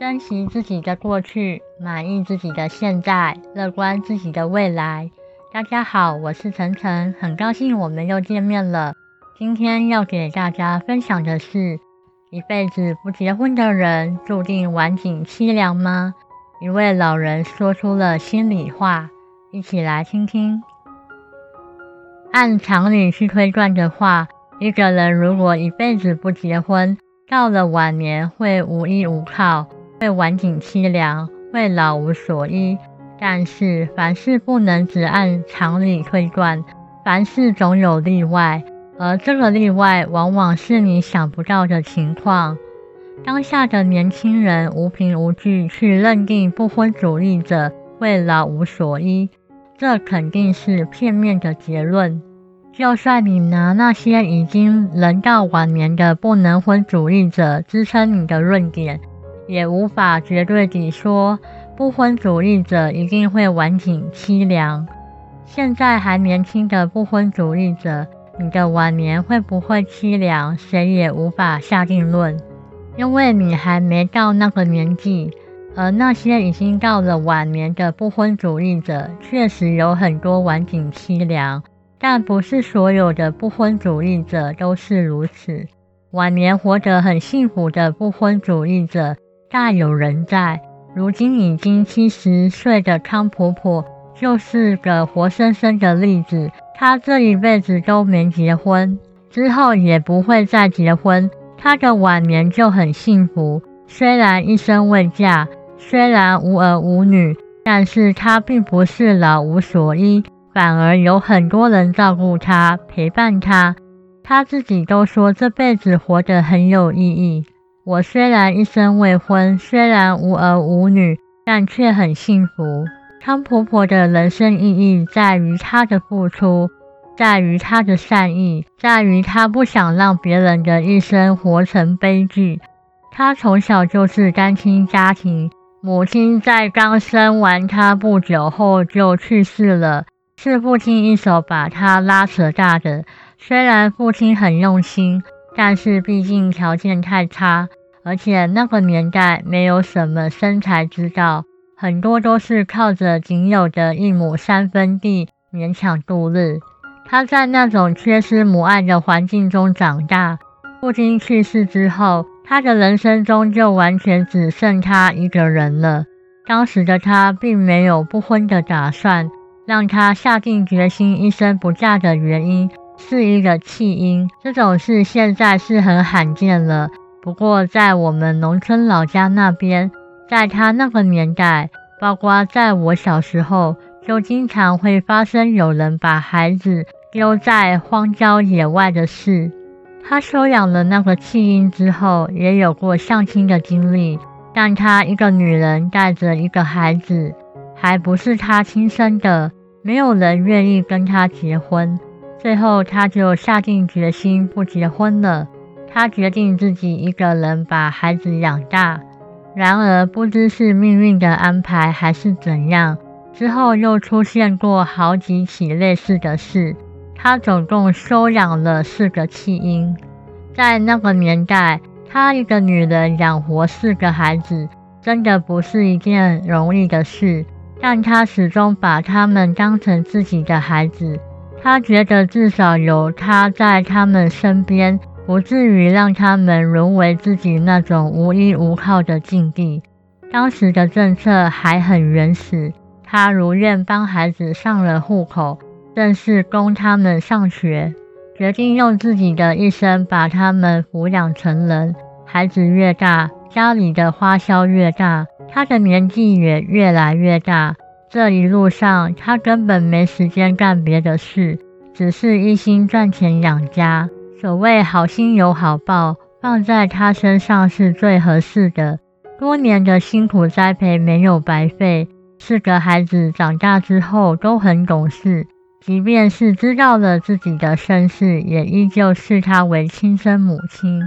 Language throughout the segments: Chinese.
珍惜自己的过去，满意自己的现在，乐观自己的未来。大家好，我是晨晨，很高兴我们又见面了。今天要给大家分享的是：一辈子不结婚的人，注定晚景凄凉吗？一位老人说出了心里话，一起来听听。按常理去推断的话，一个人如果一辈子不结婚，到了晚年会无依无靠，会晚景凄凉，会老无所依。但是凡事不能只按常理推断，凡事总有例外，而这个例外往往是你想不到的情况。当下的年轻人无凭无据去认定不婚主义者会老无所依，这肯定是片面的结论。就算你拿那些已经人到晚年的不能婚主义者支撑你的论点，也无法绝对地说不婚主义者一定会晚景凄凉。现在还年轻的不婚主义者，你的晚年会不会凄凉，谁也无法下定论，因为你还没到那个年纪。而那些已经到了晚年的不婚主义者，确实有很多晚景凄凉。但不是所有的不婚主义者都是如此。晚年活得很幸福的不婚主义者大有人在。如今已经七十岁的康婆婆就是个活生生的例子。她这一辈子都没结婚，之后也不会再结婚。她的晚年就很幸福。虽然一生未嫁，虽然无儿无女，但是她并不是老无所依。反而有很多人照顾她，陪伴她。她自己都说这辈子活得很有意义。我虽然一生未婚，虽然无儿无女，但却很幸福。汤婆婆的人生意义在于她的付出，在于她的善意，在于她不想让别人的一生活成悲剧。她从小就是单亲家庭，母亲在刚生完她不久后就去世了。是父亲一手把她拉扯大的，虽然父亲很用心，但是毕竟条件太差，而且那个年代没有什么生财之道，很多都是靠着仅有的一亩三分地勉强度日。他在那种缺失母爱的环境中长大，父亲去世之后，他的人生中就完全只剩他一个人了。当时的他并没有不婚的打算。让他下定决心一生不嫁的原因是一个弃婴，这种事现在是很罕见了。不过在我们农村老家那边，在他那个年代，包括在我小时候，就经常会发生有人把孩子丢在荒郊野外的事。他收养了那个弃婴之后，也有过相亲的经历，但他一个女人带着一个孩子，还不是他亲生的。没有人愿意跟他结婚，最后他就下定决心不结婚了。他决定自己一个人把孩子养大。然而，不知是命运的安排还是怎样，之后又出现过好几起类似的事。他总共收养了四个弃婴。在那个年代，他一个女人养活四个孩子，真的不是一件容易的事。但他始终把他们当成自己的孩子，他觉得至少有他在他们身边，不至于让他们沦为自己那种无依无靠的境地。当时的政策还很原始，他如愿帮孩子上了户口，正式供他们上学，决定用自己的一生把他们抚养成人。孩子越大，家里的花销越大。他的年纪也越来越大，这一路上他根本没时间干别的事，只是一心赚钱养家。所谓好心有好报，放在他身上是最合适的。多年的辛苦栽培没有白费，四个孩子长大之后都很懂事，即便是知道了自己的身世，也依旧视他为亲生母亲。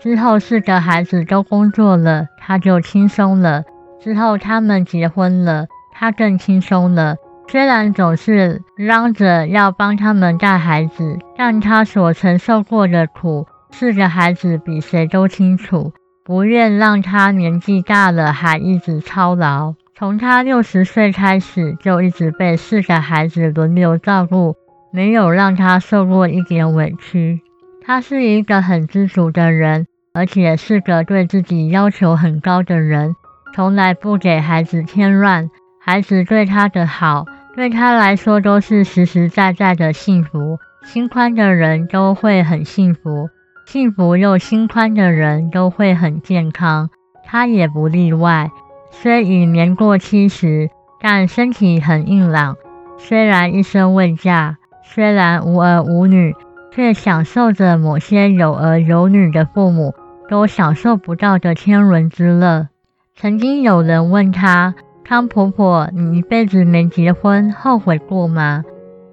之后四个孩子都工作了，他就轻松了。之后他们结婚了，他更轻松了。虽然总是嚷着要帮他们带孩子，但他所承受过的苦，四个孩子比谁都清楚。不愿让他年纪大了还一直操劳。从他六十岁开始，就一直被四个孩子轮流照顾，没有让他受过一点委屈。他是一个很知足的人，而且是个对自己要求很高的人，从来不给孩子添乱。孩子对他的好，对他来说都是实实在在的幸福。心宽的人都会很幸福。幸福又心宽的人都会很健康，他也不例外。虽已年过七十，但身体很硬朗。虽然一生未嫁，虽然无儿无女，却享受着某些有儿有女的父母都享受不到的天伦之乐。曾经有人问他：“康婆婆，你一辈子没结婚，后悔过吗？”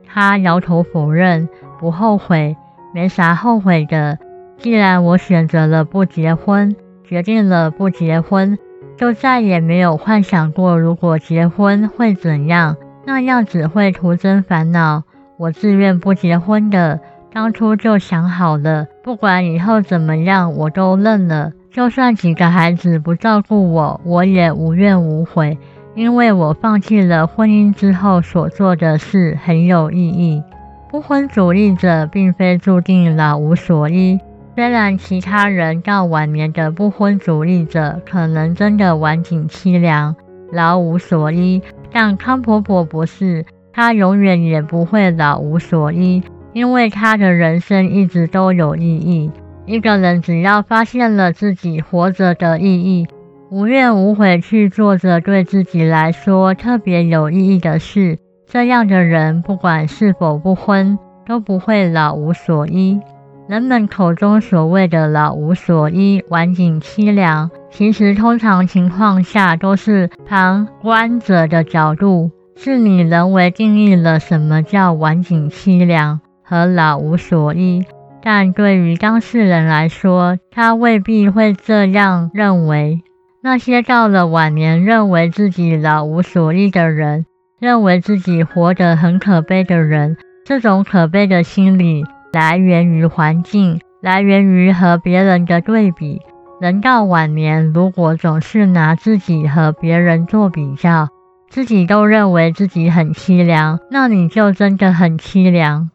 她摇头否认：“不后悔，没啥后悔的。”既然我选择了不结婚，决定了不结婚，就再也没有幻想过如果结婚会怎样，那样只会徒增烦恼。我自愿不结婚的，当初就想好了，不管以后怎么样，我都认了。就算几个孩子不照顾我，我也无怨无悔，因为我放弃了婚姻之后所做的事很有意义。不婚主义者并非注定老无所依。虽然其他人到晚年的不婚主义者可能真的晚景凄凉、老无所依，但康婆婆不是，她永远也不会老无所依，因为她的人生一直都有意义。一个人只要发现了自己活着的意义，无怨无悔去做着对自己来说特别有意义的事，这样的人不管是否不婚，都不会老无所依。人们口中所谓的老无所依、晚景凄凉，其实通常情况下都是旁观者的角度，是你人为定义了什么叫晚景凄凉和老无所依。但对于当事人来说，他未必会这样认为。那些到了晚年认为自己老无所依的人，认为自己活得很可悲的人，这种可悲的心理。来源于环境，来源于和别人的对比。人到晚年，如果总是拿自己和别人做比较，自己都认为自己很凄凉，那你就真的很凄凉。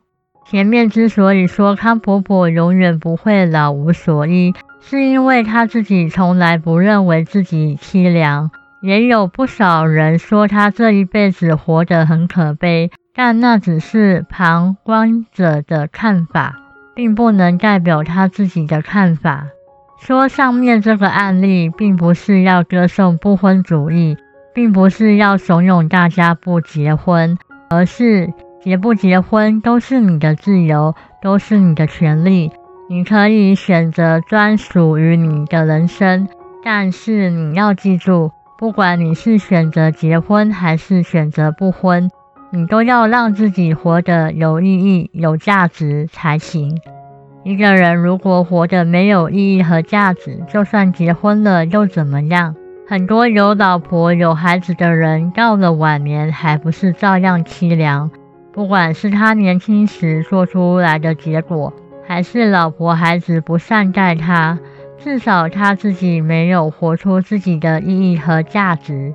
前面之所以说康婆婆永远不会老无所依，是因为他自己从来不认为自己凄凉。也有不少人说他这一辈子活得很可悲。但那只是旁观者的看法，并不能代表他自己的看法。说上面这个案例，并不是要歌颂不婚主义，并不是要怂恿大家不结婚，而是结不结婚都是你的自由，都是你的权利。你可以选择专属于你的人生，但是你要记住，不管你是选择结婚还是选择不婚。你都要让自己活得有意义、有价值才行。一个人如果活得没有意义和价值，就算结婚了又怎么样？很多有老婆、有孩子的人，到了晚年还不是照样凄凉？不管是他年轻时做出来的结果，还是老婆孩子不善待他，至少他自己没有活出自己的意义和价值。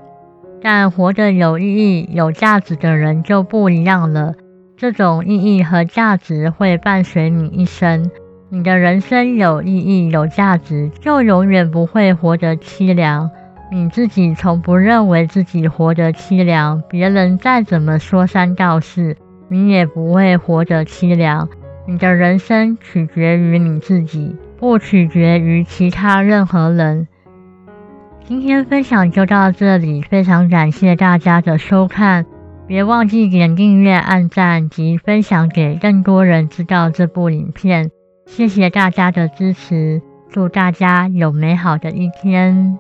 但活得有意义、有价值的人就不一样了。这种意义和价值会伴随你一生。你的人生有意义、有价值，就永远不会活得凄凉。你自己从不认为自己活得凄凉，别人再怎么说三道四，你也不会活得凄凉。你的人生取决于你自己，不取决于其他任何人。今天分享就到这里，非常感谢大家的收看，别忘记点订阅、按赞及分享给更多人知道这部影片。谢谢大家的支持，祝大家有美好的一天。